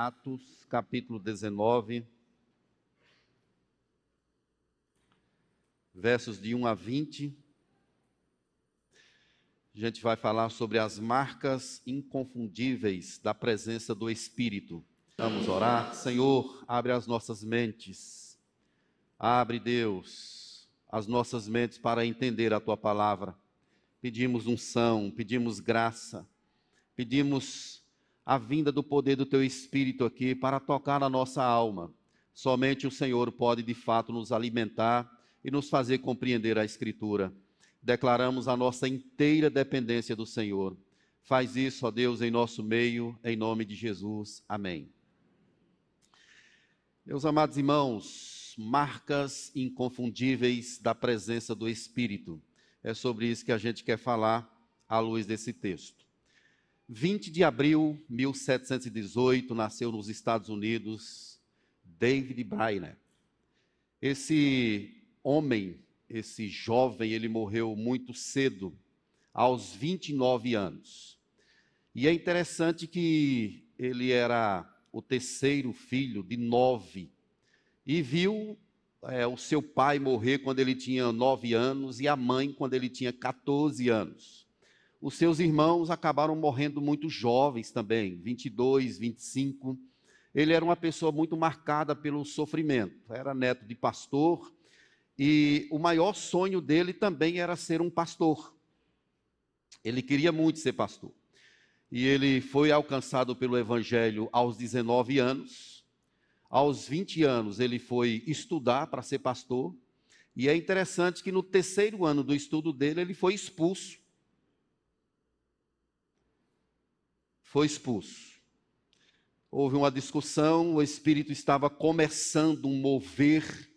Atos, capítulo 19, versos de 1 a 20. A gente vai falar sobre as marcas inconfundíveis da presença do Espírito. Vamos orar. Senhor, abre as nossas mentes. Abre, Deus, as nossas mentes para entender a tua palavra. Pedimos unção, pedimos graça, pedimos a vinda do poder do teu Espírito aqui para tocar na nossa alma. Somente o Senhor pode de fato nos alimentar e nos fazer compreender a Escritura. Declaramos a nossa inteira dependência do Senhor. Faz isso, ó Deus, em nosso meio, em nome de Jesus. Amém. Meus amados irmãos, marcas inconfundíveis da presença do Espírito. É sobre isso que a gente quer falar à luz desse texto. 20 de abril de 1718, nasceu nos Estados Unidos David Brainer. Esse homem, esse jovem, ele morreu muito cedo, aos 29 anos. E é interessante que ele era o terceiro filho de nove, e viu é, o seu pai morrer quando ele tinha nove anos e a mãe quando ele tinha 14 anos. Os seus irmãos acabaram morrendo muito jovens também, 22, 25. Ele era uma pessoa muito marcada pelo sofrimento. Era neto de pastor e o maior sonho dele também era ser um pastor. Ele queria muito ser pastor e ele foi alcançado pelo Evangelho aos 19 anos. Aos 20 anos, ele foi estudar para ser pastor. E é interessante que no terceiro ano do estudo dele, ele foi expulso. Foi expulso. Houve uma discussão, o Espírito estava começando um mover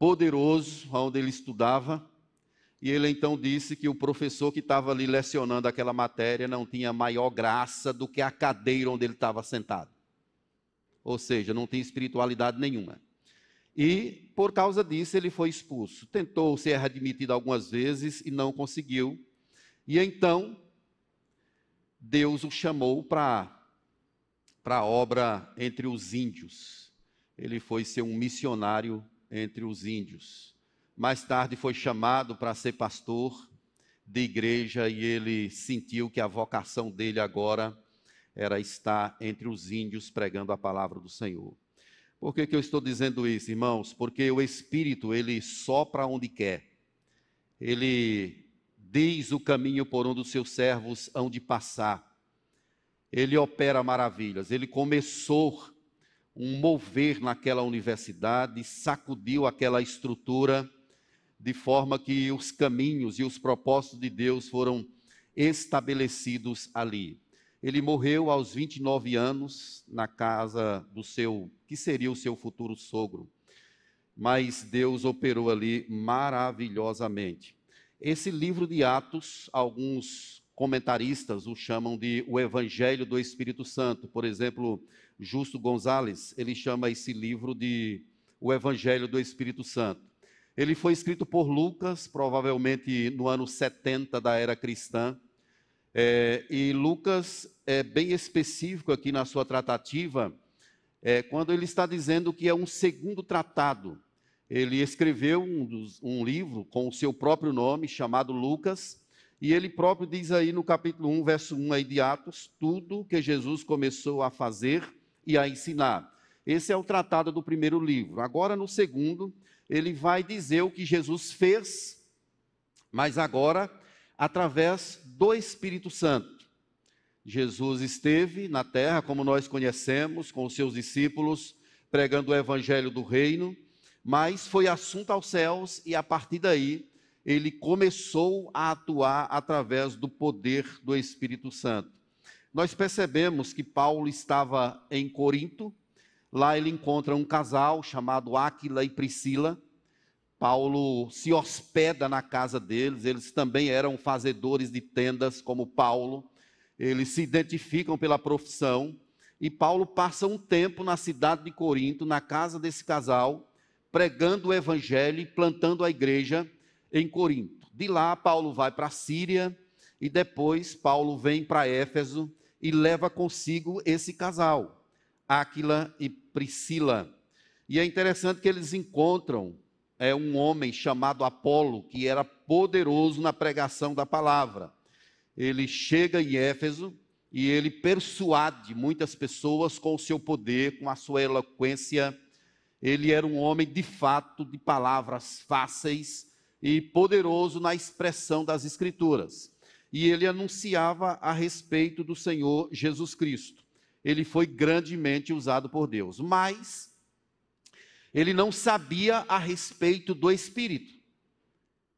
poderoso onde ele estudava. E ele então disse que o professor que estava ali lecionando aquela matéria não tinha maior graça do que a cadeira onde ele estava sentado. Ou seja, não tinha espiritualidade nenhuma. E por causa disso ele foi expulso. Tentou ser admitido algumas vezes e não conseguiu. E então Deus o chamou para a obra entre os índios. Ele foi ser um missionário entre os índios. Mais tarde foi chamado para ser pastor de igreja e ele sentiu que a vocação dele agora era estar entre os índios pregando a palavra do Senhor. Por que, que eu estou dizendo isso, irmãos? Porque o Espírito, ele sopra onde quer. Ele diz o caminho por onde os seus servos hão de passar. Ele opera maravilhas. Ele começou um mover naquela universidade, sacudiu aquela estrutura de forma que os caminhos e os propósitos de Deus foram estabelecidos ali. Ele morreu aos 29 anos na casa do seu, que seria o seu futuro sogro. Mas Deus operou ali maravilhosamente. Esse livro de Atos, alguns comentaristas o chamam de o Evangelho do Espírito Santo. Por exemplo, Justo Gonzalez, ele chama esse livro de o Evangelho do Espírito Santo. Ele foi escrito por Lucas, provavelmente no ano 70 da era cristã. É, e Lucas é bem específico aqui na sua tratativa, é, quando ele está dizendo que é um segundo tratado. Ele escreveu um, dos, um livro com o seu próprio nome, chamado Lucas, e ele próprio diz aí no capítulo 1, verso 1 aí de Atos, tudo que Jesus começou a fazer e a ensinar. Esse é o tratado do primeiro livro. Agora, no segundo, ele vai dizer o que Jesus fez, mas agora através do Espírito Santo. Jesus esteve na terra, como nós conhecemos, com os seus discípulos, pregando o evangelho do reino, mas foi assunto aos céus e a partir daí ele começou a atuar através do poder do Espírito Santo. Nós percebemos que Paulo estava em Corinto, Lá ele encontra um casal chamado Áquila e Priscila. Paulo se hospeda na casa deles, eles também eram fazedores de tendas, como Paulo. Eles se identificam pela profissão. E Paulo passa um tempo na cidade de Corinto, na casa desse casal, pregando o evangelho e plantando a igreja em Corinto. De lá, Paulo vai para a Síria e depois Paulo vem para Éfeso e leva consigo esse casal, Áquila e Priscila. E é interessante que eles encontram é, um homem chamado Apolo, que era poderoso na pregação da palavra. Ele chega em Éfeso e ele persuade muitas pessoas com o seu poder, com a sua eloquência. Ele era um homem de fato de palavras fáceis e poderoso na expressão das Escrituras. E ele anunciava a respeito do Senhor Jesus Cristo. Ele foi grandemente usado por Deus, mas ele não sabia a respeito do Espírito.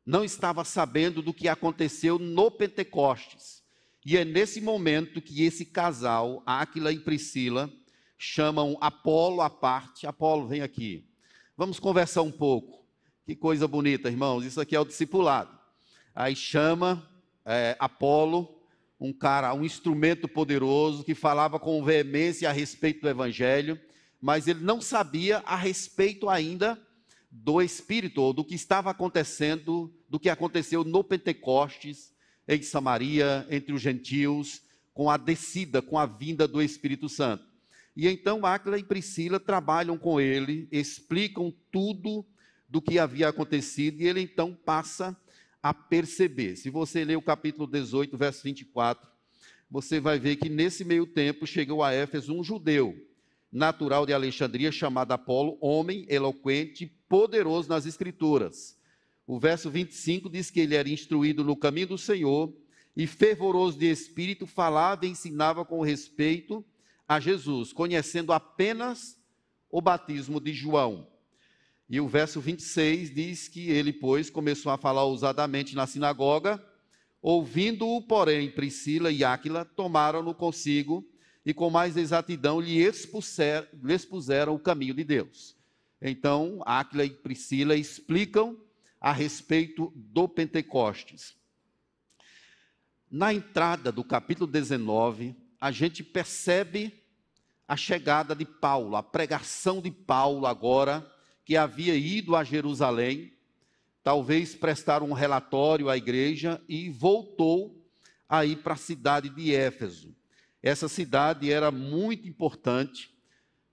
Não estava sabendo do que aconteceu no Pentecostes. E é nesse momento que esse casal, Áquila e Priscila, chamam Apolo à parte. Apolo, vem aqui. Vamos conversar um pouco. Que coisa bonita, irmãos. Isso aqui é o discipulado. Aí chama é, Apolo, um cara, um instrumento poderoso que falava com veemência a respeito do evangelho, mas ele não sabia a respeito ainda do Espírito, ou do que estava acontecendo, do que aconteceu no Pentecostes, em Samaria, entre os gentios, com a descida, com a vinda do Espírito Santo. E então Áquila e Priscila trabalham com ele, explicam tudo do que havia acontecido, e ele então passa a perceber. Se você ler o capítulo 18, verso 24, você vai ver que nesse meio tempo chegou a Éfeso um judeu, natural de Alexandria, chamado Apolo, homem eloquente, poderoso nas Escrituras. O verso 25 diz que ele era instruído no caminho do Senhor e fervoroso de espírito, falava e ensinava com respeito a Jesus, conhecendo apenas o batismo de João. E o verso 26 diz que ele, pois, começou a falar ousadamente na sinagoga, ouvindo-o, porém, Priscila e Áquila tomaram-no consigo e com mais exatidão lhe, expuser, lhe expuseram o caminho de Deus. Então, Áquila e Priscila explicam a respeito do Pentecostes. Na entrada do capítulo 19, a gente percebe a chegada de Paulo, a pregação de Paulo agora que havia ido a Jerusalém, talvez prestar um relatório à igreja e voltou a ir para a cidade de Éfeso. Essa cidade era muito importante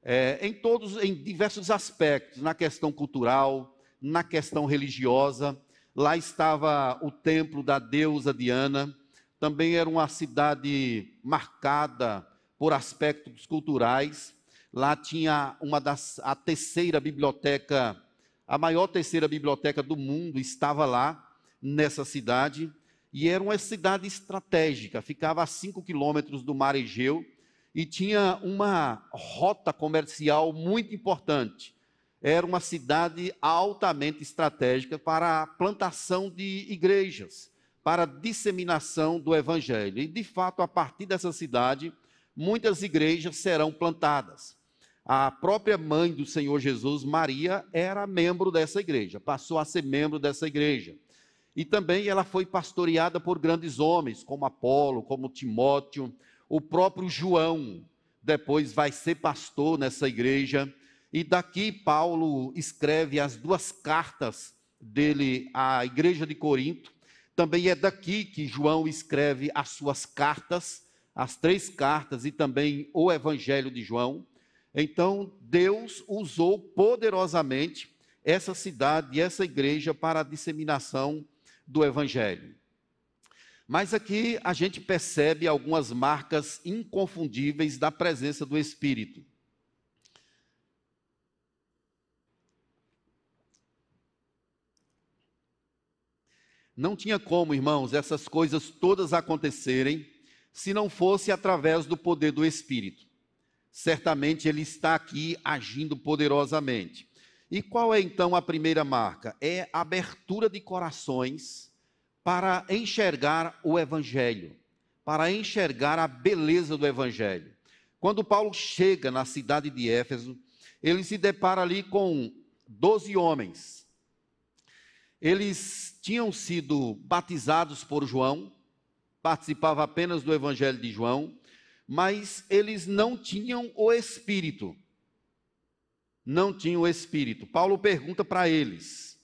é, em todos, em diversos aspectos, na questão cultural, na questão religiosa. Lá estava o templo da deusa Diana. Também era uma cidade marcada por aspectos culturais. Lá tinha uma das a terceira biblioteca, a maior terceira biblioteca do mundo estava lá nessa cidade e era uma cidade estratégica, ficava a 5 quilômetros do mar Egeu e tinha uma rota comercial muito importante. Era uma cidade altamente estratégica para a plantação de igrejas, para a disseminação do evangelho. E, de fato, a partir dessa cidade, muitas igrejas serão plantadas a própria mãe do Senhor Jesus, Maria, era membro dessa igreja, passou a ser membro dessa igreja. E também ela foi pastoreada por grandes homens, como Apolo, como Timóteo, o próprio João, depois vai ser pastor nessa igreja. E daqui Paulo escreve as duas cartas dele à igreja de Corinto. Também é daqui que João escreve as suas cartas, as três cartas e também o Evangelho de João. Então, Deus usou poderosamente essa cidade e essa igreja para a disseminação do Evangelho. Mas aqui a gente percebe algumas marcas inconfundíveis da presença do Espírito. Não tinha como, irmãos, essas coisas todas acontecerem se não fosse através do poder do Espírito certamente ele está aqui agindo poderosamente. E qual é então a primeira marca? É a abertura de corações para enxergar o Evangelho, para enxergar a beleza do Evangelho. Quando Paulo chega na cidade de Éfeso, ele se depara ali com doze homens. Eles tinham sido batizados por João, participavam apenas do Evangelho de João, mas eles não tinham o Espírito. Não tinham o Espírito. Paulo pergunta para eles: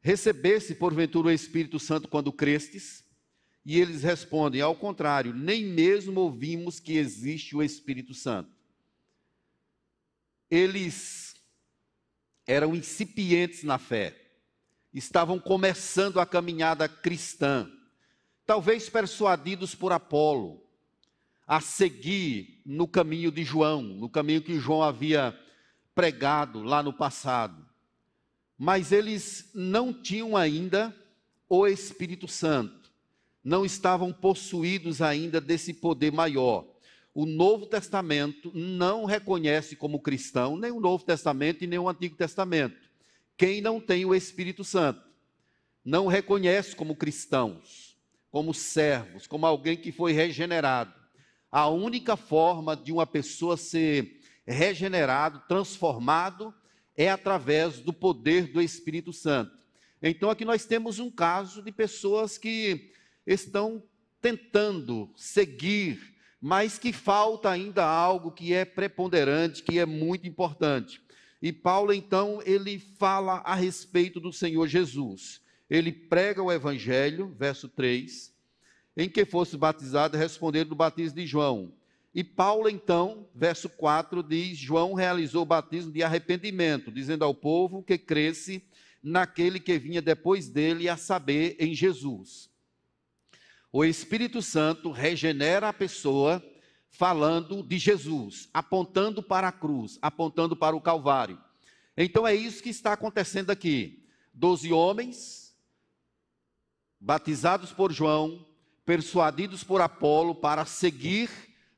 Recebesse porventura o Espírito Santo quando crestes? E eles respondem: Ao contrário, nem mesmo ouvimos que existe o Espírito Santo. Eles eram incipientes na fé, estavam começando a caminhada cristã, talvez persuadidos por Apolo a seguir no caminho de João, no caminho que João havia pregado lá no passado. Mas eles não tinham ainda o Espírito Santo, não estavam possuídos ainda desse poder maior. O Novo Testamento não reconhece como cristão nem o Novo Testamento e nem o Antigo Testamento. Quem não tem o Espírito Santo não reconhece como cristãos, como servos, como alguém que foi regenerado. A única forma de uma pessoa ser regenerado, transformado, é através do poder do Espírito Santo. Então aqui nós temos um caso de pessoas que estão tentando seguir, mas que falta ainda algo que é preponderante, que é muito importante. E Paulo então ele fala a respeito do Senhor Jesus. Ele prega o evangelho, verso 3, em que fosse batizado, respondendo do batismo de João. E Paulo, então, verso 4, diz: João realizou o batismo de arrependimento, dizendo ao povo que cresce naquele que vinha depois dele, a saber, em Jesus. O Espírito Santo regenera a pessoa falando de Jesus, apontando para a cruz, apontando para o Calvário. Então é isso que está acontecendo aqui. Doze homens, batizados por João, persuadidos por Apolo para seguir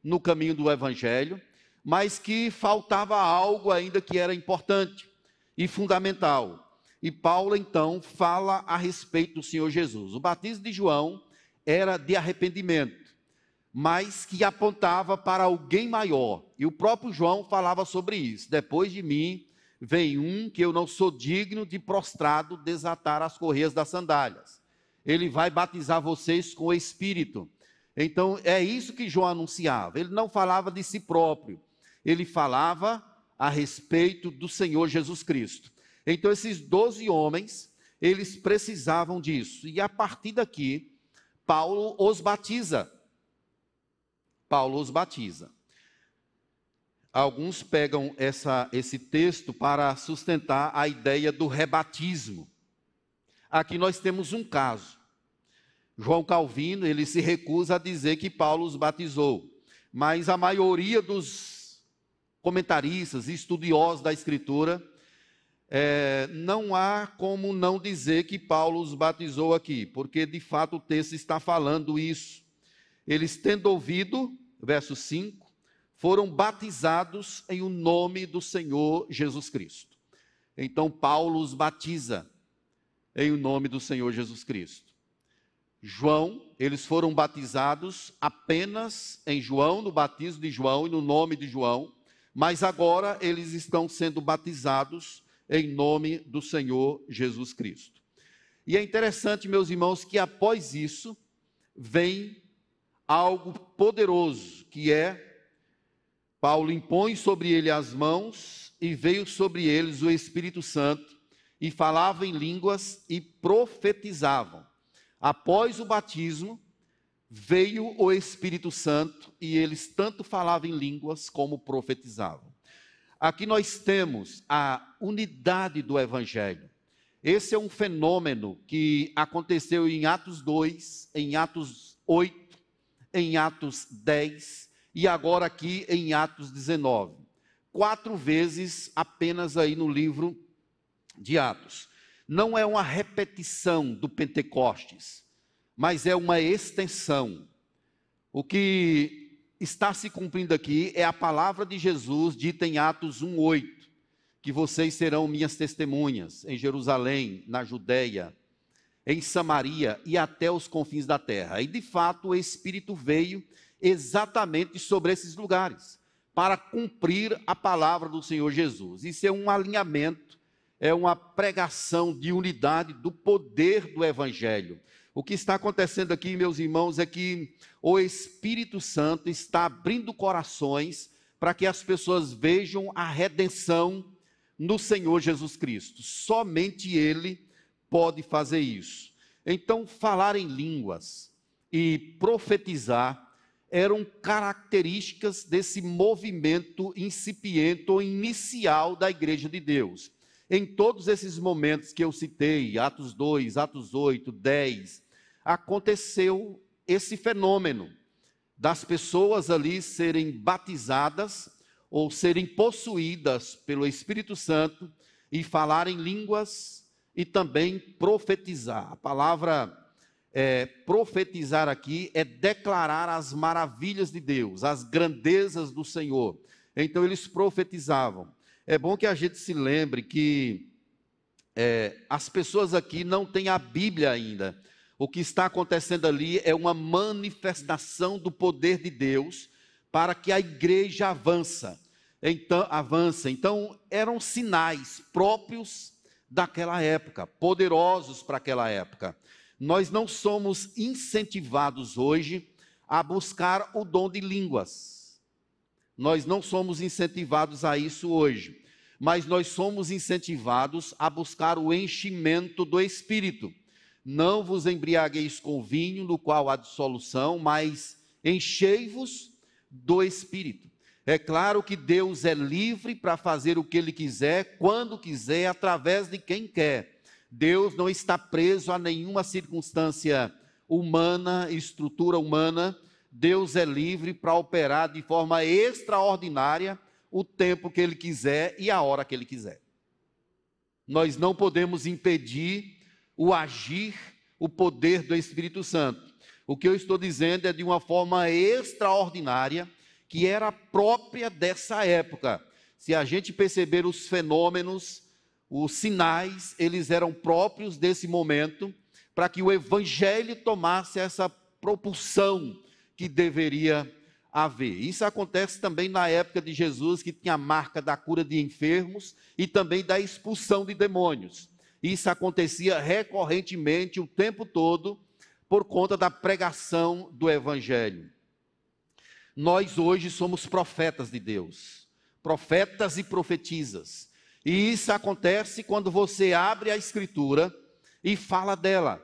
no caminho do Evangelho, mas que faltava algo ainda que era importante e fundamental. E Paulo então fala a respeito do Senhor Jesus. O batismo de João era de arrependimento, mas que apontava para alguém maior. E o próprio João falava sobre isso. Depois de mim vem um que eu não sou digno de prostrado desatar as correias das sandálias ele vai batizar vocês com o Espírito. Então, é isso que João anunciava. Ele não falava de si próprio, ele falava a respeito do Senhor Jesus Cristo. Então, esses doze homens, eles precisavam disso. E a partir daqui, Paulo os batiza. Paulo os batiza. Alguns pegam essa, esse texto para sustentar a ideia do rebatismo. Aqui nós temos um caso. João Calvino, ele se recusa a dizer que Paulo os batizou, mas a maioria dos comentaristas e estudiosos da Escritura, é, não há como não dizer que Paulo os batizou aqui, porque de fato o texto está falando isso. Eles, tendo ouvido, verso 5, foram batizados em o nome do Senhor Jesus Cristo. Então Paulo os batiza em nome do Senhor Jesus Cristo. João, eles foram batizados apenas em João, no batismo de João e no nome de João, mas agora eles estão sendo batizados em nome do Senhor Jesus Cristo. E é interessante, meus irmãos, que após isso vem algo poderoso, que é Paulo impõe sobre ele as mãos e veio sobre eles o Espírito Santo e falava em línguas e profetizavam. Após o batismo, veio o Espírito Santo e eles tanto falavam em línguas como profetizavam. Aqui nós temos a unidade do Evangelho. Esse é um fenômeno que aconteceu em Atos 2, em Atos 8, em Atos 10 e agora aqui em Atos 19. Quatro vezes apenas aí no livro de Atos. Não é uma repetição do Pentecostes, mas é uma extensão. O que está se cumprindo aqui é a palavra de Jesus dita em Atos 1:8, que vocês serão minhas testemunhas em Jerusalém, na Judéia, em Samaria e até os confins da terra. E de fato o Espírito veio exatamente sobre esses lugares para cumprir a palavra do Senhor Jesus. Isso é um alinhamento é uma pregação de unidade do poder do Evangelho. O que está acontecendo aqui, meus irmãos, é que o Espírito Santo está abrindo corações para que as pessoas vejam a redenção no Senhor Jesus Cristo. Somente Ele pode fazer isso. Então, falar em línguas e profetizar eram características desse movimento incipiente ou inicial da igreja de Deus. Em todos esses momentos que eu citei, Atos 2, Atos 8, 10, aconteceu esse fenômeno das pessoas ali serem batizadas ou serem possuídas pelo Espírito Santo e falarem línguas e também profetizar. A palavra é, profetizar aqui é declarar as maravilhas de Deus, as grandezas do Senhor. Então eles profetizavam. É bom que a gente se lembre que é, as pessoas aqui não têm a Bíblia ainda. O que está acontecendo ali é uma manifestação do poder de Deus para que a igreja avança. Então, avança. Então, eram sinais próprios daquela época, poderosos para aquela época nós não somos incentivados hoje a buscar o dom de línguas. Nós não somos incentivados a isso hoje, mas nós somos incentivados a buscar o enchimento do espírito. Não vos embriagueis com vinho, no qual há dissolução, mas enchei-vos do espírito. É claro que Deus é livre para fazer o que ele quiser, quando quiser, através de quem quer. Deus não está preso a nenhuma circunstância humana, estrutura humana. Deus é livre para operar de forma extraordinária o tempo que Ele quiser e a hora que Ele quiser. Nós não podemos impedir o agir, o poder do Espírito Santo. O que eu estou dizendo é de uma forma extraordinária que era própria dessa época. Se a gente perceber os fenômenos os sinais, eles eram próprios desse momento, para que o evangelho tomasse essa propulsão que deveria haver. Isso acontece também na época de Jesus, que tinha a marca da cura de enfermos e também da expulsão de demônios. Isso acontecia recorrentemente o tempo todo por conta da pregação do evangelho. Nós hoje somos profetas de Deus, profetas e profetisas. E isso acontece quando você abre a Escritura e fala dela.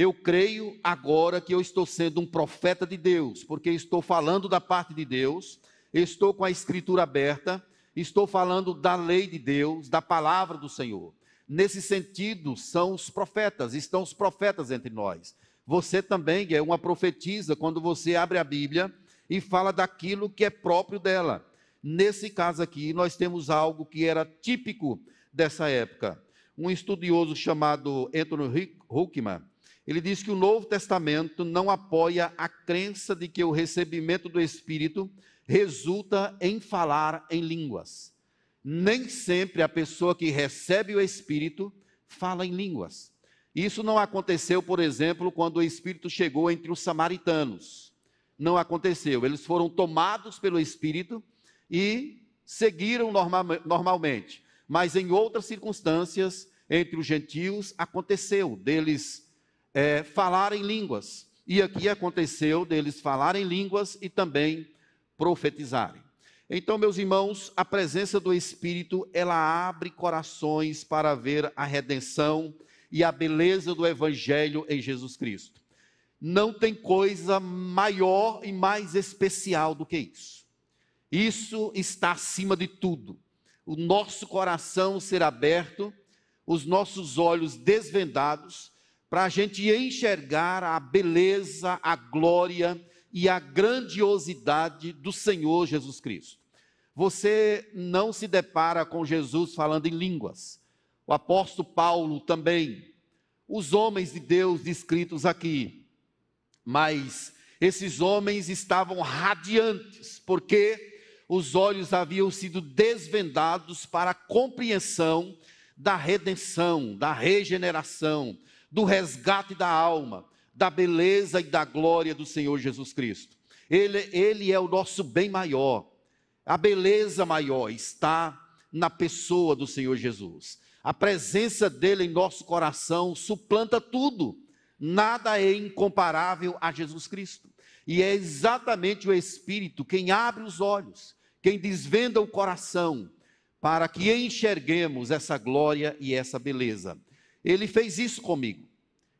Eu creio agora que eu estou sendo um profeta de Deus, porque estou falando da parte de Deus, estou com a Escritura aberta, estou falando da lei de Deus, da palavra do Senhor. Nesse sentido, são os profetas, estão os profetas entre nós. Você também é uma profetisa quando você abre a Bíblia e fala daquilo que é próprio dela. Nesse caso aqui, nós temos algo que era típico dessa época. Um estudioso chamado Anthony Huckman, ele diz que o Novo Testamento não apoia a crença de que o recebimento do Espírito resulta em falar em línguas. Nem sempre a pessoa que recebe o Espírito fala em línguas. Isso não aconteceu, por exemplo, quando o Espírito chegou entre os samaritanos. Não aconteceu. Eles foram tomados pelo Espírito e seguiram normal, normalmente. Mas em outras circunstâncias, entre os gentios, aconteceu deles é, falarem línguas. E aqui aconteceu deles falarem línguas e também profetizarem. Então, meus irmãos, a presença do Espírito, ela abre corações para ver a redenção e a beleza do Evangelho em Jesus Cristo. Não tem coisa maior e mais especial do que isso. Isso está acima de tudo. O nosso coração ser aberto, os nossos olhos desvendados, para a gente enxergar a beleza, a glória e a grandiosidade do Senhor Jesus Cristo. Você não se depara com Jesus falando em línguas. O apóstolo Paulo também. Os homens de Deus descritos aqui. Mas esses homens estavam radiantes, porque os olhos haviam sido desvendados para a compreensão da redenção, da regeneração, do resgate da alma, da beleza e da glória do Senhor Jesus Cristo. Ele, ele é o nosso bem maior. A beleza maior está na pessoa do Senhor Jesus. A presença dele em nosso coração suplanta tudo. Nada é incomparável a Jesus Cristo. E é exatamente o Espírito quem abre os olhos, quem desvenda o coração, para que enxerguemos essa glória e essa beleza. Ele fez isso comigo,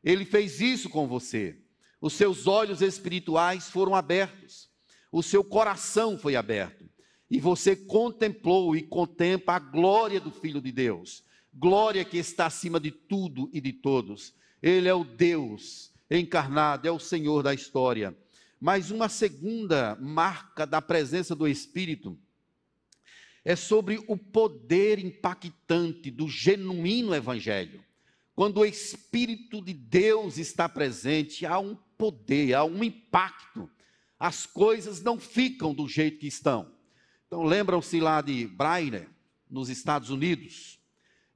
ele fez isso com você. Os seus olhos espirituais foram abertos, o seu coração foi aberto, e você contemplou e contempla a glória do Filho de Deus, glória que está acima de tudo e de todos. Ele é o Deus encarnado, é o Senhor da história. Mas uma segunda marca da presença do Espírito é sobre o poder impactante do genuíno Evangelho. Quando o Espírito de Deus está presente, há um poder, há um impacto. As coisas não ficam do jeito que estão. Então, lembram-se lá de Brainer, nos Estados Unidos?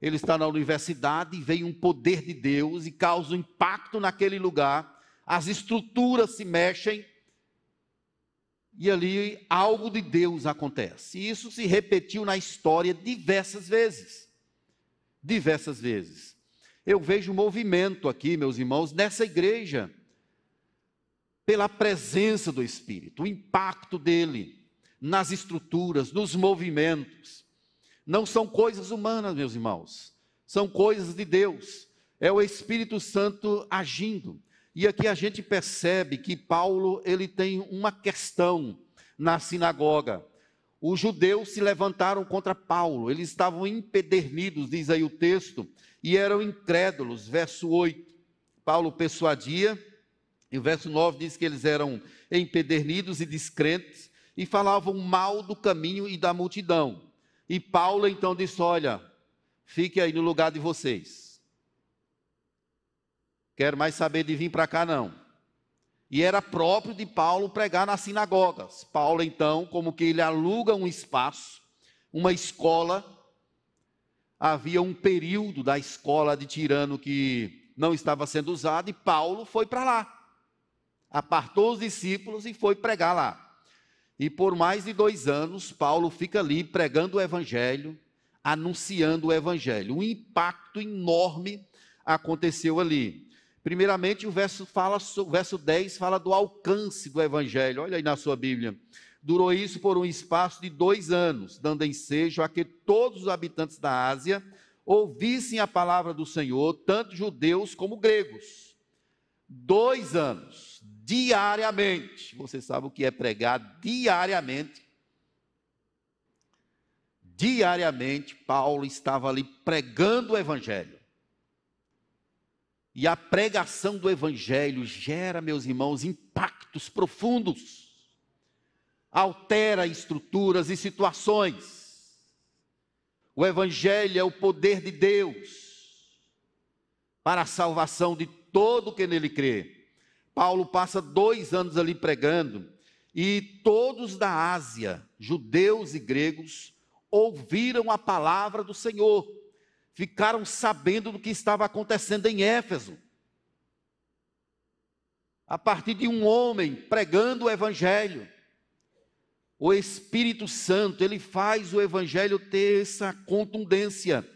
Ele está na universidade e veio um poder de Deus e causa um impacto naquele lugar. As estruturas se mexem, e ali algo de Deus acontece. E isso se repetiu na história diversas vezes. Diversas vezes. Eu vejo movimento aqui, meus irmãos, nessa igreja, pela presença do Espírito, o impacto dele nas estruturas, nos movimentos. Não são coisas humanas, meus irmãos, são coisas de Deus. É o Espírito Santo agindo. E aqui a gente percebe que Paulo ele tem uma questão na sinagoga. Os judeus se levantaram contra Paulo, eles estavam empedernidos, diz aí o texto, e eram incrédulos. Verso 8. Paulo persuadia, e o verso 9 diz que eles eram empedernidos e descrentes e falavam mal do caminho e da multidão. E Paulo então disse: Olha, fique aí no lugar de vocês Quero mais saber de vir para cá, não. E era próprio de Paulo pregar nas sinagogas. Paulo, então, como que ele aluga um espaço, uma escola. Havia um período da escola de Tirano que não estava sendo usado, e Paulo foi para lá. Apartou os discípulos e foi pregar lá. E por mais de dois anos, Paulo fica ali pregando o evangelho, anunciando o evangelho. Um impacto enorme aconteceu ali. Primeiramente, o verso, fala, o verso 10 fala do alcance do evangelho. Olha aí na sua Bíblia. Durou isso por um espaço de dois anos, dando ensejo a que todos os habitantes da Ásia ouvissem a palavra do Senhor, tanto judeus como gregos. Dois anos, diariamente. Você sabe o que é pregar diariamente? Diariamente, Paulo estava ali pregando o evangelho. E a pregação do Evangelho gera, meus irmãos, impactos profundos, altera estruturas e situações. O Evangelho é o poder de Deus para a salvação de todo que nele crê. Paulo passa dois anos ali pregando, e todos da Ásia, judeus e gregos, ouviram a palavra do Senhor ficaram sabendo do que estava acontecendo em Éfeso. A partir de um homem pregando o evangelho, o Espírito Santo, ele faz o evangelho ter essa contundência.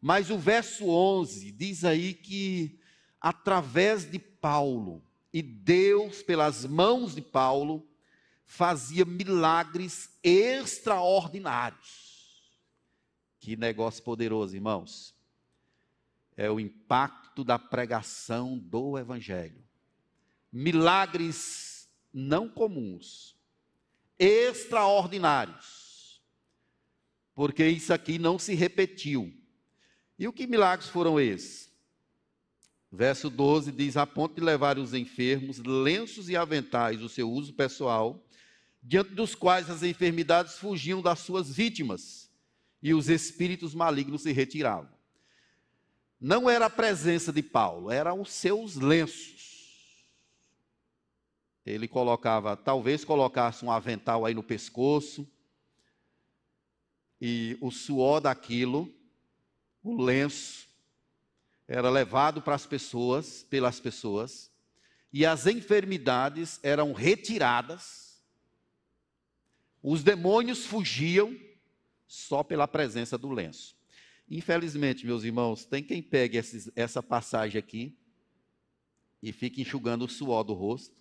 Mas o verso 11 diz aí que através de Paulo e Deus pelas mãos de Paulo fazia milagres extraordinários. Que negócio poderoso, irmãos. É o impacto da pregação do Evangelho. Milagres não comuns, extraordinários, porque isso aqui não se repetiu. E o que milagres foram esses? Verso 12 diz: A ponto de levar os enfermos, lenços e aventais, o seu uso pessoal, diante dos quais as enfermidades fugiam das suas vítimas e os espíritos malignos se retiravam. Não era a presença de Paulo, eram os seus lenços. Ele colocava, talvez colocasse um avental aí no pescoço, e o suor daquilo, o lenço, era levado para as pessoas, pelas pessoas, e as enfermidades eram retiradas, os demônios fugiam, só pela presença do lenço. Infelizmente, meus irmãos, tem quem pegue esses, essa passagem aqui e fique enxugando o suor do rosto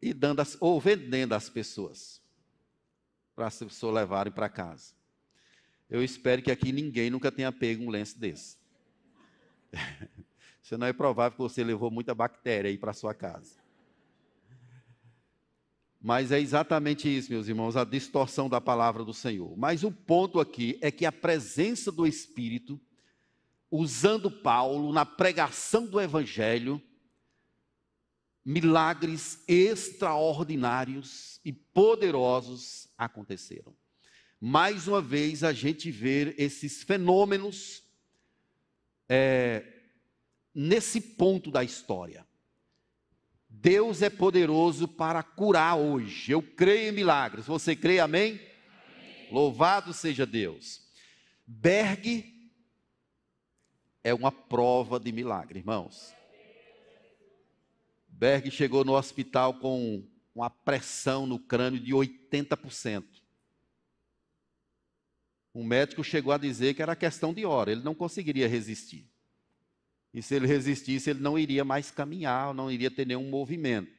e dando as, ou vendendo as pessoas para as pessoas levarem para casa. Eu espero que aqui ninguém nunca tenha pego um lenço desse. Senão é provável que você levou muita bactéria aí para sua casa. Mas é exatamente isso, meus irmãos, a distorção da palavra do Senhor. Mas o ponto aqui é que a presença do Espírito, usando Paulo na pregação do Evangelho, milagres extraordinários e poderosos aconteceram. Mais uma vez a gente vê esses fenômenos é, nesse ponto da história. Deus é poderoso para curar hoje. Eu creio em milagres. Você crê, amém? amém? Louvado seja Deus. Berg é uma prova de milagre, irmãos. Berg chegou no hospital com uma pressão no crânio de 80%. O médico chegou a dizer que era questão de hora, ele não conseguiria resistir. E se ele resistisse, ele não iria mais caminhar, não iria ter nenhum movimento.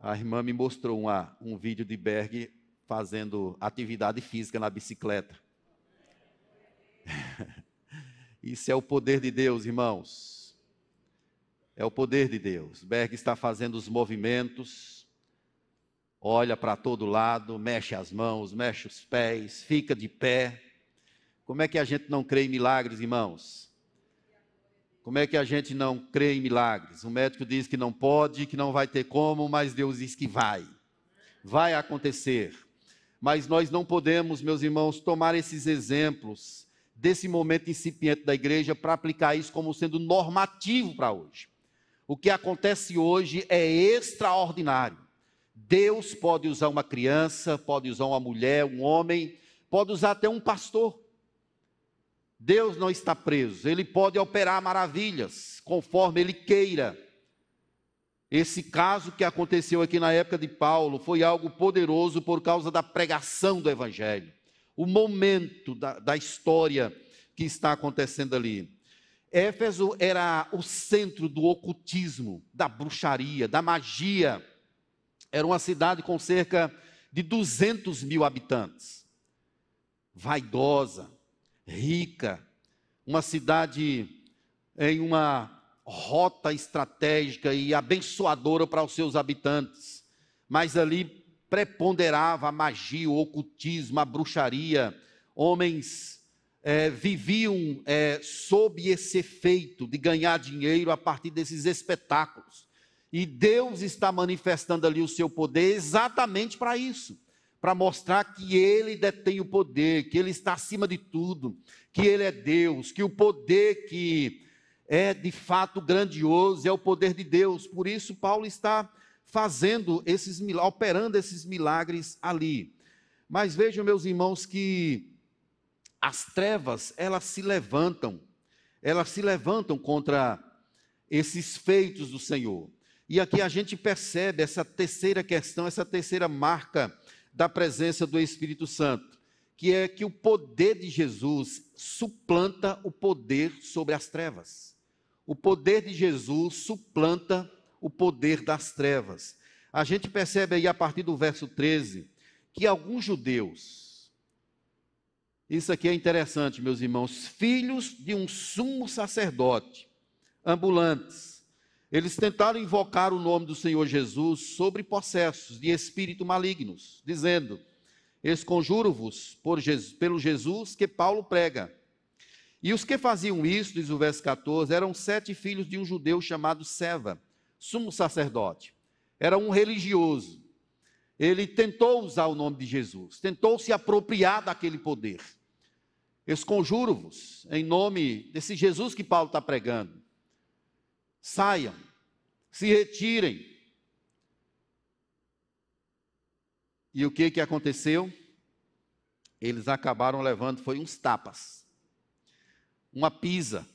A irmã me mostrou uma, um vídeo de Berg fazendo atividade física na bicicleta. Isso é o poder de Deus, irmãos. É o poder de Deus. Berg está fazendo os movimentos, olha para todo lado, mexe as mãos, mexe os pés, fica de pé. Como é que a gente não crê em milagres, irmãos? Como é que a gente não crê em milagres? O médico diz que não pode, que não vai ter como, mas Deus diz que vai. Vai acontecer. Mas nós não podemos, meus irmãos, tomar esses exemplos desse momento incipiente da igreja para aplicar isso como sendo normativo para hoje. O que acontece hoje é extraordinário. Deus pode usar uma criança, pode usar uma mulher, um homem, pode usar até um pastor Deus não está preso, ele pode operar maravilhas conforme ele queira. Esse caso que aconteceu aqui na época de Paulo foi algo poderoso por causa da pregação do Evangelho, o momento da, da história que está acontecendo ali. Éfeso era o centro do ocultismo, da bruxaria, da magia. Era uma cidade com cerca de 200 mil habitantes. Vaidosa, rica, uma cidade em uma rota estratégica e abençoadora para os seus habitantes, mas ali preponderava a magia, o ocultismo, a bruxaria. Homens é, viviam é, sob esse efeito de ganhar dinheiro a partir desses espetáculos. E Deus está manifestando ali o seu poder exatamente para isso para mostrar que ele detém o poder, que ele está acima de tudo, que ele é Deus, que o poder que é de fato grandioso é o poder de Deus. Por isso Paulo está fazendo esses operando esses milagres ali. Mas vejam, meus irmãos, que as trevas, elas se levantam. Elas se levantam contra esses feitos do Senhor. E aqui a gente percebe essa terceira questão, essa terceira marca da presença do Espírito Santo, que é que o poder de Jesus suplanta o poder sobre as trevas. O poder de Jesus suplanta o poder das trevas. A gente percebe aí a partir do verso 13 que alguns judeus, isso aqui é interessante, meus irmãos, filhos de um sumo sacerdote, ambulantes, eles tentaram invocar o nome do Senhor Jesus sobre possessos de espírito malignos, dizendo: Esconjuro-vos pelo Jesus que Paulo prega. E os que faziam isso, diz o verso 14, eram sete filhos de um judeu chamado Seva, sumo sacerdote. Era um religioso. Ele tentou usar o nome de Jesus, tentou se apropriar daquele poder. Esconjuro-vos em nome desse Jesus que Paulo está pregando saiam, se retirem. E o que que aconteceu? Eles acabaram levando foi uns tapas. Uma pisa.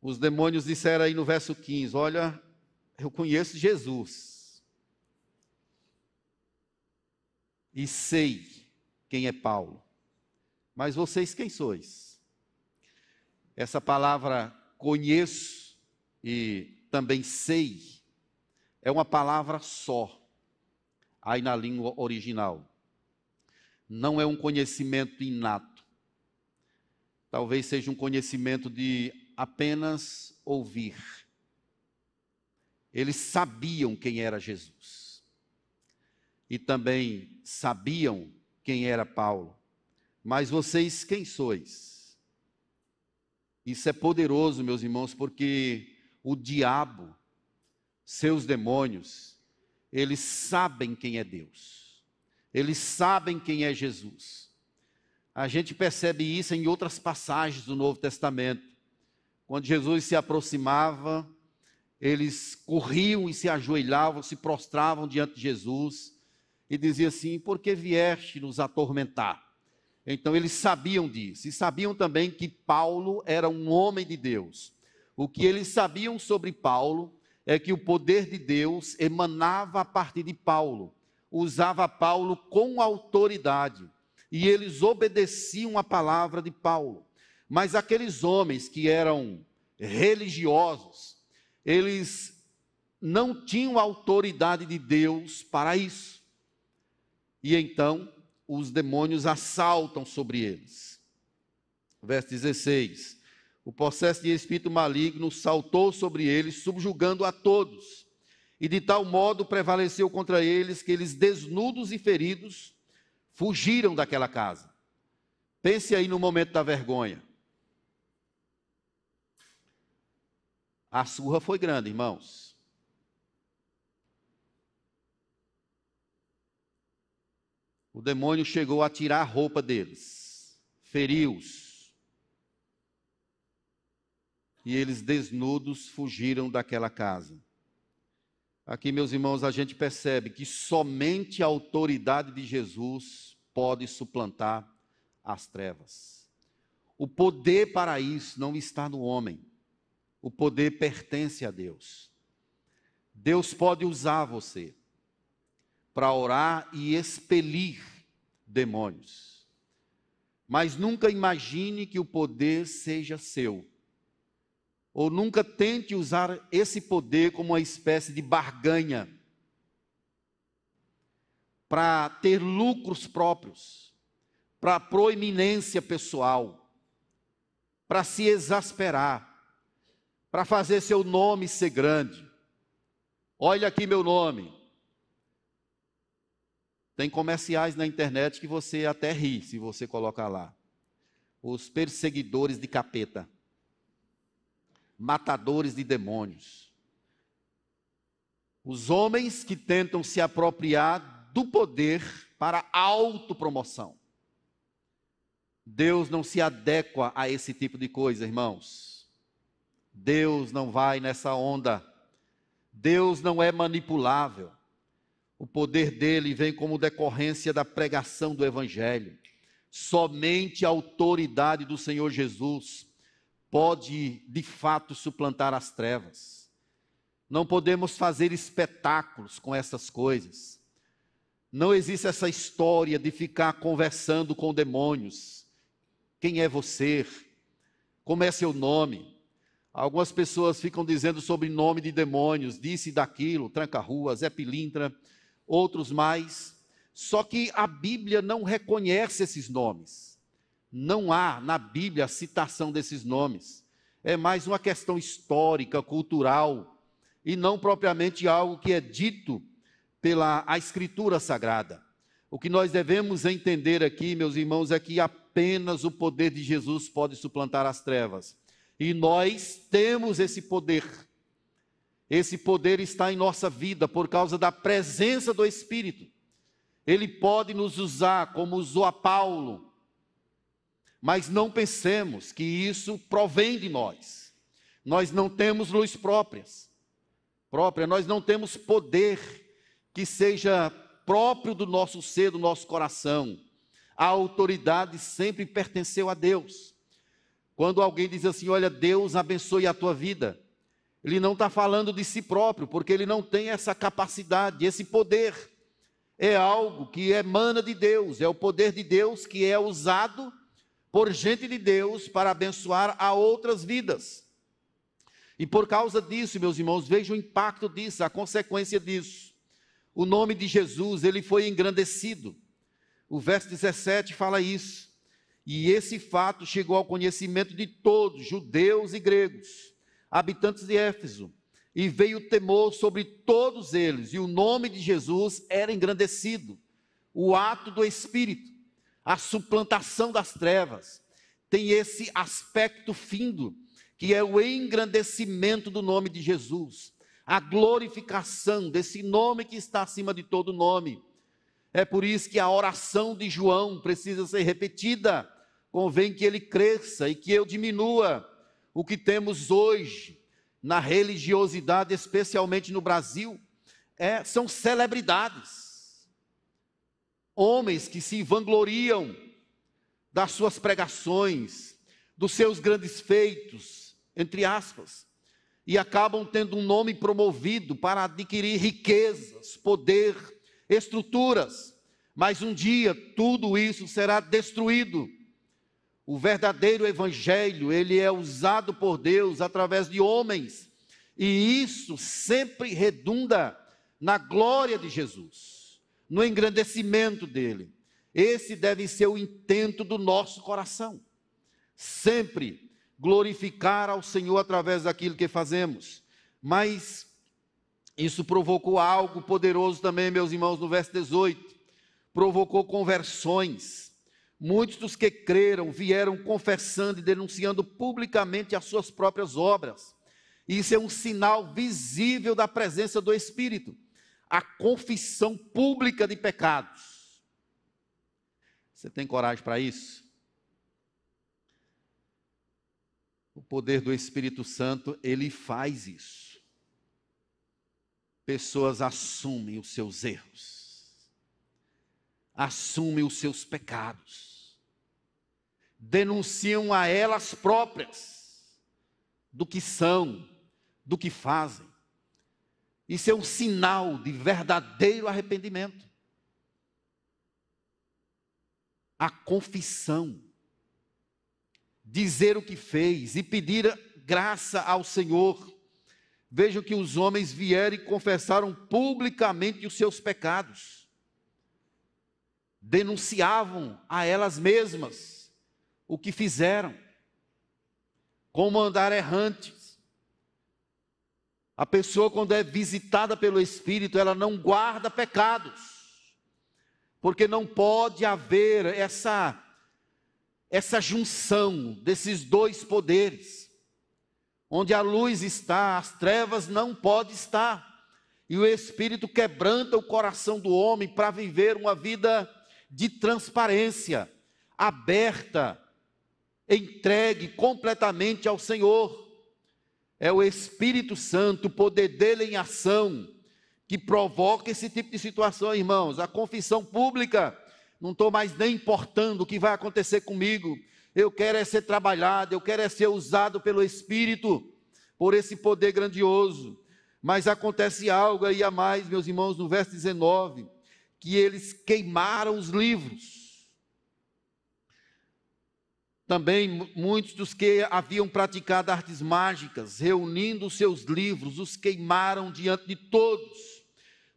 Os demônios disseram aí no verso 15: Olha, eu conheço Jesus. E sei quem é Paulo. Mas vocês quem sois? Essa palavra conheço e também sei, é uma palavra só, aí na língua original. Não é um conhecimento inato. talvez seja um conhecimento de apenas ouvir. Eles sabiam quem era Jesus. E também sabiam quem era Paulo. Mas vocês quem sois? Isso é poderoso, meus irmãos, porque o diabo, seus demônios, eles sabem quem é Deus. Eles sabem quem é Jesus. A gente percebe isso em outras passagens do Novo Testamento. Quando Jesus se aproximava, eles corriam e se ajoelhavam, se prostravam diante de Jesus e diziam assim: Por que vieste nos atormentar? Então eles sabiam disso e sabiam também que Paulo era um homem de Deus. O que eles sabiam sobre Paulo é que o poder de Deus emanava a partir de Paulo, usava Paulo com autoridade e eles obedeciam a palavra de Paulo. Mas aqueles homens que eram religiosos, eles não tinham autoridade de Deus para isso. E então os demônios assaltam sobre eles. Verso 16: O processo de espírito maligno saltou sobre eles, subjugando a todos, e de tal modo prevaleceu contra eles que eles, desnudos e feridos, fugiram daquela casa. Pense aí no momento da vergonha. A surra foi grande, irmãos. O demônio chegou a tirar a roupa deles, feriu-os. E eles, desnudos, fugiram daquela casa. Aqui, meus irmãos, a gente percebe que somente a autoridade de Jesus pode suplantar as trevas. O poder para isso não está no homem. O poder pertence a Deus. Deus pode usar você para orar e expelir demônios. Mas nunca imagine que o poder seja seu. Ou nunca tente usar esse poder como uma espécie de barganha para ter lucros próprios, para proeminência pessoal, para se exasperar, para fazer seu nome ser grande. Olha aqui meu nome. Tem comerciais na internet que você até ri se você colocar lá. Os perseguidores de capeta matadores de demônios. Os homens que tentam se apropriar do poder para autopromoção. Deus não se adequa a esse tipo de coisa, irmãos. Deus não vai nessa onda. Deus não é manipulável. O poder dele vem como decorrência da pregação do Evangelho. Somente a autoridade do Senhor Jesus pode de fato suplantar as trevas. Não podemos fazer espetáculos com essas coisas. Não existe essa história de ficar conversando com demônios. Quem é você? Como é seu nome? Algumas pessoas ficam dizendo sobre nome de demônios, disse daquilo, tranca-rua, Zé Pilintra, outros mais. Só que a Bíblia não reconhece esses nomes. Não há na Bíblia a citação desses nomes. É mais uma questão histórica, cultural, e não propriamente algo que é dito pela a Escritura Sagrada. O que nós devemos entender aqui, meus irmãos, é que apenas o poder de Jesus pode suplantar as trevas. E nós temos esse poder. Esse poder está em nossa vida por causa da presença do Espírito. Ele pode nos usar como usou a Paulo mas não pensemos que isso provém de nós. Nós não temos luz próprias, própria, nós não temos poder que seja próprio do nosso ser, do nosso coração. A autoridade sempre pertenceu a Deus. Quando alguém diz assim, olha, Deus abençoe a tua vida, ele não está falando de si próprio, porque ele não tem essa capacidade, esse poder. É algo que emana de Deus, é o poder de Deus que é usado por gente de Deus para abençoar a outras vidas. E por causa disso, meus irmãos, veja o impacto disso, a consequência disso. O nome de Jesus, ele foi engrandecido. O verso 17 fala isso. E esse fato chegou ao conhecimento de todos, judeus e gregos, habitantes de Éfeso. E veio temor sobre todos eles, e o nome de Jesus era engrandecido. O ato do Espírito, a suplantação das trevas, tem esse aspecto findo, que é o engrandecimento do nome de Jesus, a glorificação desse nome que está acima de todo nome. É por isso que a oração de João precisa ser repetida. Convém que ele cresça e que eu diminua. O que temos hoje na religiosidade, especialmente no Brasil, é, são celebridades. Homens que se vangloriam das suas pregações, dos seus grandes feitos, entre aspas, e acabam tendo um nome promovido para adquirir riquezas, poder, estruturas, mas um dia tudo isso será destruído. O verdadeiro evangelho, ele é usado por Deus através de homens, e isso sempre redunda na glória de Jesus, no engrandecimento dele. Esse deve ser o intento do nosso coração. Sempre glorificar ao Senhor através daquilo que fazemos. Mas isso provocou algo poderoso também, meus irmãos, no verso 18. Provocou conversões. Muitos dos que creram vieram confessando e denunciando publicamente as suas próprias obras. Isso é um sinal visível da presença do Espírito. A confissão pública de pecados. Você tem coragem para isso? O poder do Espírito Santo, ele faz isso pessoas assumem os seus erros, assumem os seus pecados, denunciam a elas próprias do que são, do que fazem. Isso é um sinal de verdadeiro arrependimento. A confissão, dizer o que fez e pedir graça ao Senhor Vejam que os homens vieram e confessaram publicamente os seus pecados, denunciavam a elas mesmas o que fizeram, como andar errantes. A pessoa, quando é visitada pelo Espírito, ela não guarda pecados, porque não pode haver essa, essa junção desses dois poderes. Onde a luz está, as trevas não podem estar. E o Espírito quebranta o coração do homem para viver uma vida de transparência, aberta, entregue completamente ao Senhor. É o Espírito Santo, o poder dele em ação, que provoca esse tipo de situação, irmãos. A confissão pública, não estou mais nem importando o que vai acontecer comigo, eu quero é ser trabalhado, eu quero é ser usado pelo Espírito, por esse poder grandioso. Mas acontece algo aí a mais, meus irmãos, no verso 19, que eles queimaram os livros. Também muitos dos que haviam praticado artes mágicas, reunindo seus livros, os queimaram diante de todos.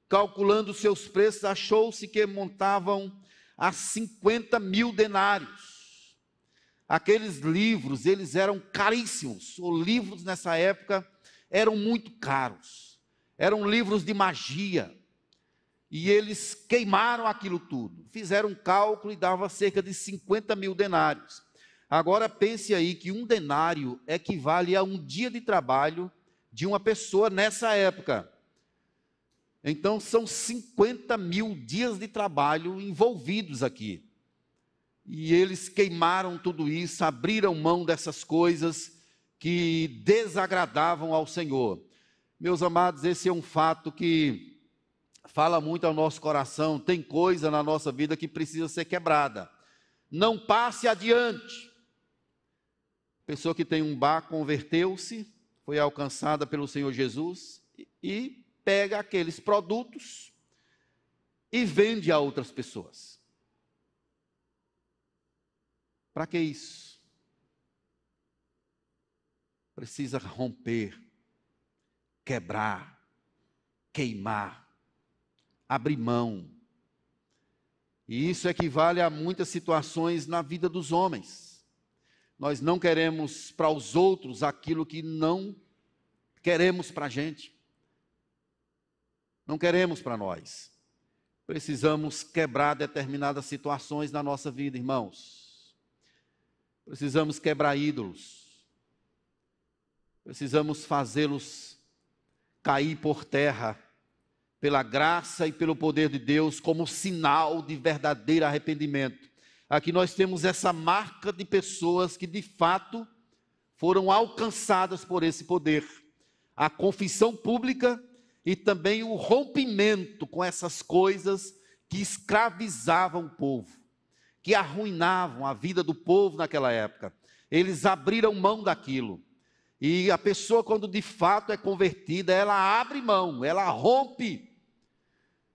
Calculando seus preços, achou-se que montavam a 50 mil denários aqueles livros, eles eram caríssimos. Os livros nessa época eram muito caros. Eram livros de magia. E eles queimaram aquilo tudo. Fizeram um cálculo e dava cerca de 50 mil denários. Agora pense aí que um denário equivale a um dia de trabalho de uma pessoa nessa época. Então são 50 mil dias de trabalho envolvidos aqui. E eles queimaram tudo isso, abriram mão dessas coisas que desagradavam ao Senhor. Meus amados, esse é um fato que fala muito ao nosso coração. Tem coisa na nossa vida que precisa ser quebrada. Não passe adiante. Pessoa que tem um bar converteu-se, foi alcançada pelo Senhor Jesus e pega aqueles produtos e vende a outras pessoas. Para que isso? Precisa romper, quebrar, queimar, abrir mão. E isso equivale a muitas situações na vida dos homens. Nós não queremos para os outros aquilo que não queremos para a gente. Não queremos para nós. Precisamos quebrar determinadas situações na nossa vida, irmãos. Precisamos quebrar ídolos. Precisamos fazê-los cair por terra pela graça e pelo poder de Deus, como sinal de verdadeiro arrependimento. Aqui nós temos essa marca de pessoas que de fato foram alcançadas por esse poder. A confissão pública e também o rompimento com essas coisas que escravizavam o povo, que arruinavam a vida do povo naquela época. Eles abriram mão daquilo. E a pessoa, quando de fato é convertida, ela abre mão, ela rompe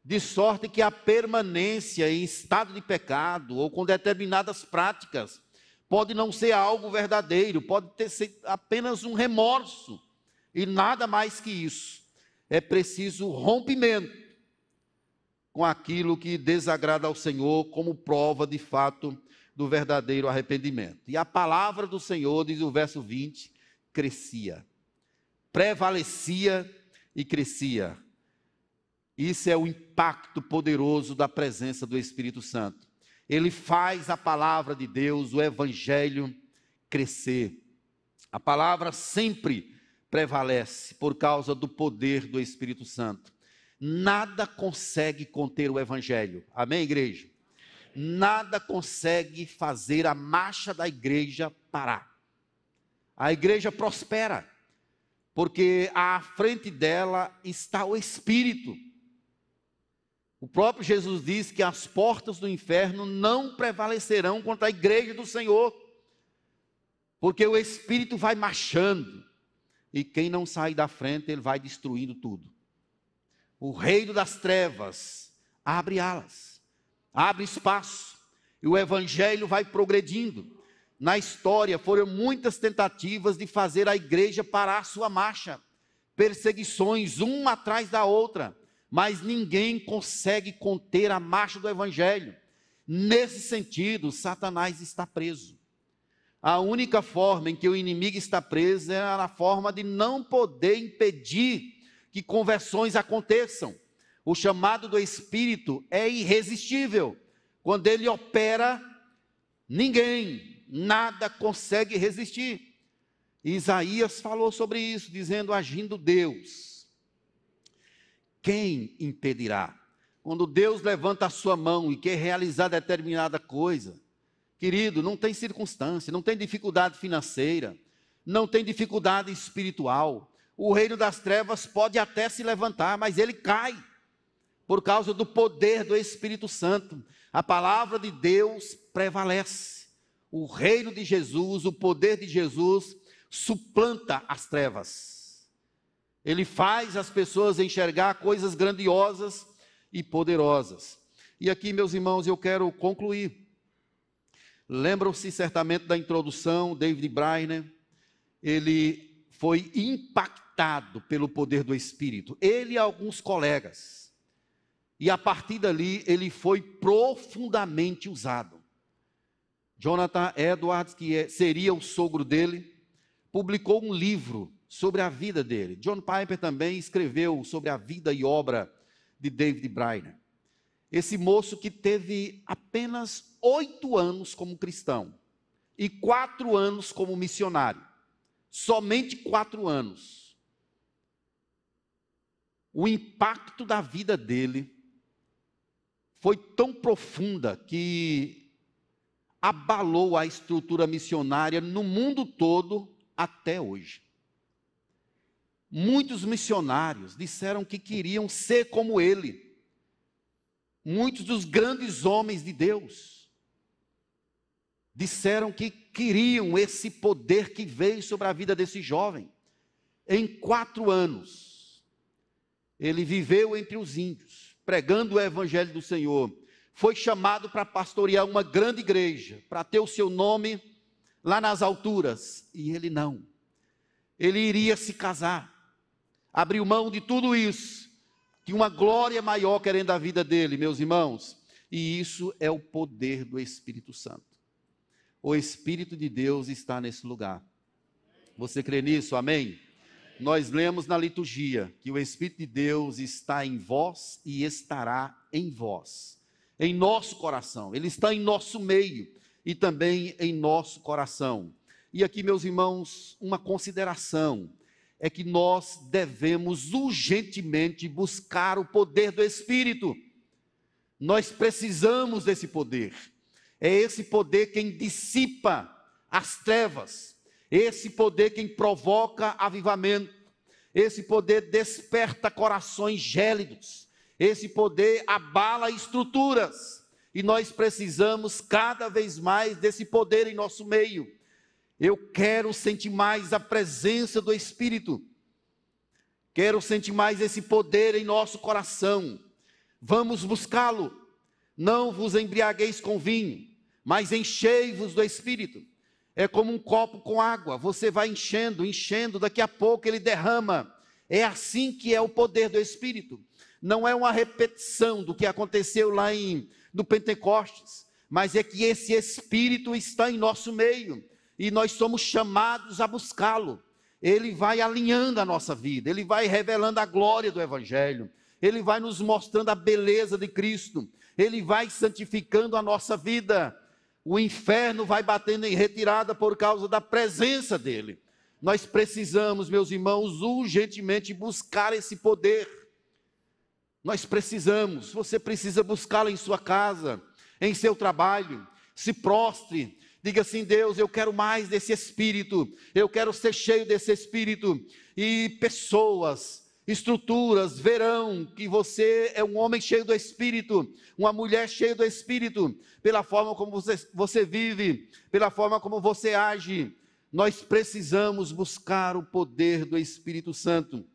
de sorte que a permanência em estado de pecado ou com determinadas práticas pode não ser algo verdadeiro, pode ter ser apenas um remorso e nada mais que isso. É preciso rompimento com aquilo que desagrada ao Senhor, como prova de fato do verdadeiro arrependimento. E a palavra do Senhor, diz o verso 20, crescia, prevalecia e crescia isso é o impacto poderoso da presença do Espírito Santo. Ele faz a palavra de Deus, o Evangelho, crescer. A palavra sempre prevalece por causa do poder do Espírito Santo. Nada consegue conter o Evangelho. Amém, igreja? Nada consegue fazer a marcha da igreja parar. A igreja prospera, porque à frente dela está o Espírito. O próprio Jesus diz que as portas do inferno não prevalecerão contra a igreja do Senhor, porque o Espírito vai marchando, e quem não sai da frente, ele vai destruindo tudo. O reino das trevas abre alas, abre espaço, e o evangelho vai progredindo. Na história foram muitas tentativas de fazer a igreja parar sua marcha, perseguições, uma atrás da outra mas ninguém consegue conter a marcha do evangelho. Nesse sentido, Satanás está preso. A única forma em que o inimigo está preso é na forma de não poder impedir que conversões aconteçam. O chamado do Espírito é irresistível. Quando ele opera, ninguém, nada consegue resistir. Isaías falou sobre isso, dizendo: agindo Deus, quem impedirá? Quando Deus levanta a sua mão e quer realizar determinada coisa, querido, não tem circunstância, não tem dificuldade financeira, não tem dificuldade espiritual. O reino das trevas pode até se levantar, mas ele cai por causa do poder do Espírito Santo. A palavra de Deus prevalece. O reino de Jesus, o poder de Jesus suplanta as trevas. Ele faz as pessoas enxergar coisas grandiosas e poderosas. E aqui, meus irmãos, eu quero concluir. Lembram-se certamente da introdução, David Brainer, ele foi impactado pelo poder do Espírito, ele e alguns colegas. E a partir dali, ele foi profundamente usado. Jonathan Edwards, que é, seria o sogro dele, publicou um livro sobre a vida dele. John Piper também escreveu sobre a vida e obra de David Brainer. Esse moço que teve apenas oito anos como cristão e quatro anos como missionário. Somente quatro anos. O impacto da vida dele foi tão profunda que abalou a estrutura missionária no mundo todo até hoje. Muitos missionários disseram que queriam ser como ele. Muitos dos grandes homens de Deus disseram que queriam esse poder que veio sobre a vida desse jovem. Em quatro anos, ele viveu entre os índios, pregando o evangelho do Senhor. Foi chamado para pastorear uma grande igreja, para ter o seu nome lá nas alturas. E ele não. Ele iria se casar abriu mão de tudo isso, tinha uma glória maior querendo a vida dele, meus irmãos. E isso é o poder do Espírito Santo. O Espírito de Deus está nesse lugar. Você crê nisso? Amém? Nós lemos na liturgia que o Espírito de Deus está em vós e estará em vós, em nosso coração. Ele está em nosso meio e também em nosso coração. E aqui, meus irmãos, uma consideração é que nós devemos urgentemente buscar o poder do Espírito. Nós precisamos desse poder. É esse poder quem dissipa as trevas, esse poder quem provoca avivamento, esse poder desperta corações gélidos, esse poder abala estruturas, e nós precisamos cada vez mais desse poder em nosso meio. Eu quero sentir mais a presença do Espírito. Quero sentir mais esse poder em nosso coração. Vamos buscá-lo. Não vos embriagueis com vinho, mas enchei-vos do Espírito. É como um copo com água, você vai enchendo, enchendo, daqui a pouco ele derrama. É assim que é o poder do Espírito. Não é uma repetição do que aconteceu lá em, no Pentecostes, mas é que esse Espírito está em nosso meio e nós somos chamados a buscá-lo. Ele vai alinhando a nossa vida, ele vai revelando a glória do Evangelho, ele vai nos mostrando a beleza de Cristo, ele vai santificando a nossa vida. O inferno vai batendo em retirada por causa da presença dele. Nós precisamos, meus irmãos, urgentemente buscar esse poder. Nós precisamos, você precisa buscá-lo em sua casa, em seu trabalho. Se prostre, Diga assim: Deus, eu quero mais desse espírito, eu quero ser cheio desse espírito. E pessoas, estruturas verão que você é um homem cheio do espírito, uma mulher cheia do espírito, pela forma como você, você vive, pela forma como você age. Nós precisamos buscar o poder do Espírito Santo.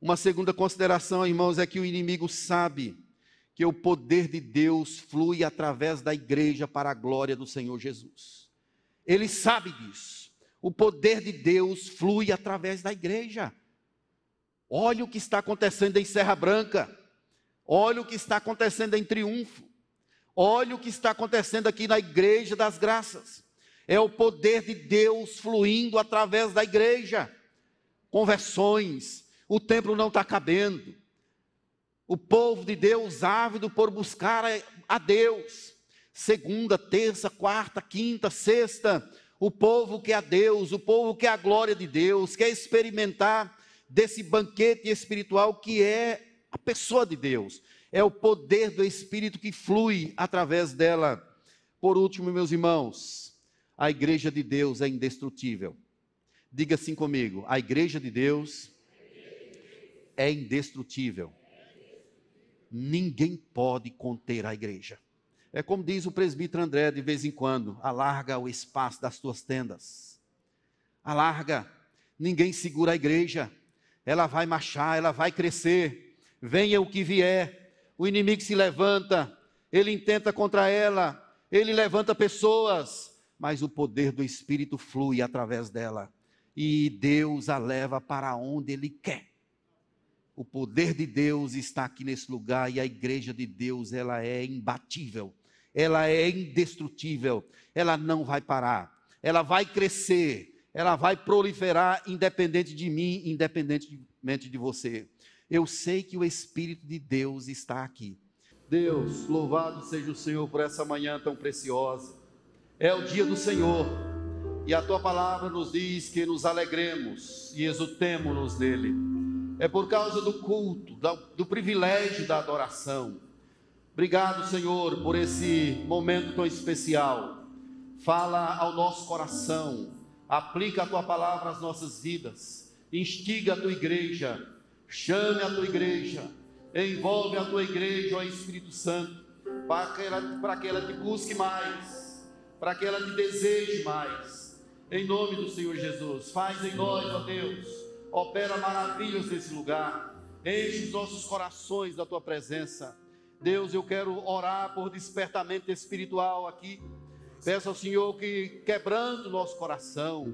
Uma segunda consideração, irmãos, é que o inimigo sabe que o poder de Deus flui através da igreja para a glória do Senhor Jesus. Ele sabe disso. O poder de Deus flui através da igreja. Olha o que está acontecendo em Serra Branca. Olha o que está acontecendo em Triunfo. Olha o que está acontecendo aqui na Igreja das Graças. É o poder de Deus fluindo através da igreja. Conversões. O templo não está cabendo o povo de Deus ávido por buscar a Deus. Segunda, terça, quarta, quinta, sexta, o povo que é a Deus, o povo que é a glória de Deus, quer experimentar desse banquete espiritual que é a pessoa de Deus. É o poder do Espírito que flui através dela. Por último, meus irmãos, a igreja de Deus é indestrutível. Diga assim comigo: a igreja de Deus é indestrutível ninguém pode conter a igreja. É como diz o presbítero André de vez em quando: alarga o espaço das tuas tendas. Alarga, ninguém segura a igreja. Ela vai marchar, ela vai crescer. Venha o que vier, o inimigo se levanta, ele intenta contra ela, ele levanta pessoas, mas o poder do Espírito flui através dela. E Deus a leva para onde Ele quer. O poder de Deus está aqui nesse lugar e a igreja de Deus, ela é imbatível. Ela é indestrutível. Ela não vai parar. Ela vai crescer. Ela vai proliferar independente de mim, independentemente de você. Eu sei que o espírito de Deus está aqui. Deus, louvado seja o Senhor por essa manhã tão preciosa. É o dia do Senhor. E a tua palavra nos diz que nos alegremos e exultemos-nos nele é por causa do culto, do privilégio da adoração. Obrigado, Senhor, por esse momento tão especial. Fala ao nosso coração, aplica a tua palavra às nossas vidas, instiga a tua igreja, chame a tua igreja, envolve a tua igreja, ó Espírito Santo, para que ela, para que ela te busque mais, para que ela te deseje mais. Em nome do Senhor Jesus, faz em nós, ó Deus opera maravilhas nesse lugar, enche os nossos corações da tua presença. Deus, eu quero orar por despertamento espiritual aqui. Peço ao Senhor que quebrando nosso coração,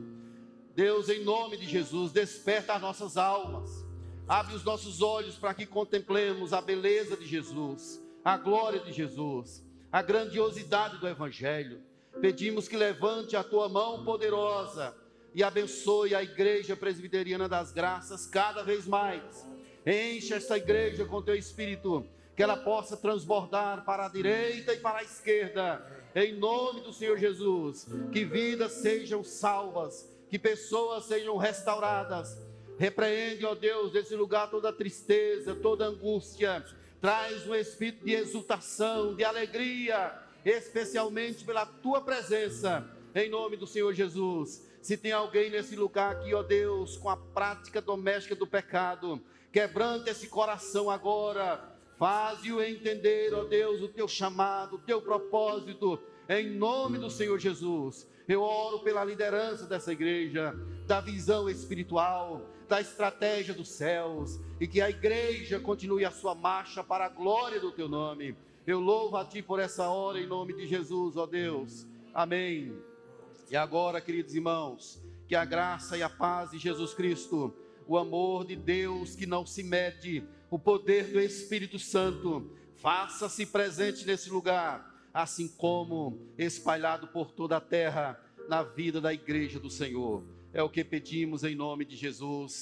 Deus, em nome de Jesus, desperta as nossas almas, abre os nossos olhos para que contemplemos a beleza de Jesus, a glória de Jesus, a grandiosidade do Evangelho. Pedimos que levante a tua mão poderosa e abençoe a Igreja Presbiteriana das Graças cada vez mais. Enche esta igreja com teu espírito, que ela possa transbordar para a direita e para a esquerda, em nome do Senhor Jesus. Que vidas sejam salvas, que pessoas sejam restauradas. Repreende, ó Deus, desse lugar toda tristeza, toda angústia. Traz um espírito de exultação, de alegria, especialmente pela tua presença, em nome do Senhor Jesus. Se tem alguém nesse lugar aqui, ó Deus, com a prática doméstica do pecado, quebranta esse coração agora, faze-o entender, ó Deus, o teu chamado, o teu propósito, em nome do Senhor Jesus. Eu oro pela liderança dessa igreja, da visão espiritual, da estratégia dos céus, e que a igreja continue a sua marcha para a glória do teu nome. Eu louvo a ti por essa hora, em nome de Jesus, ó Deus. Amém. E agora, queridos irmãos, que a graça e a paz de Jesus Cristo, o amor de Deus que não se mede, o poder do Espírito Santo, faça-se presente nesse lugar, assim como espalhado por toda a terra na vida da igreja do Senhor. É o que pedimos em nome de Jesus.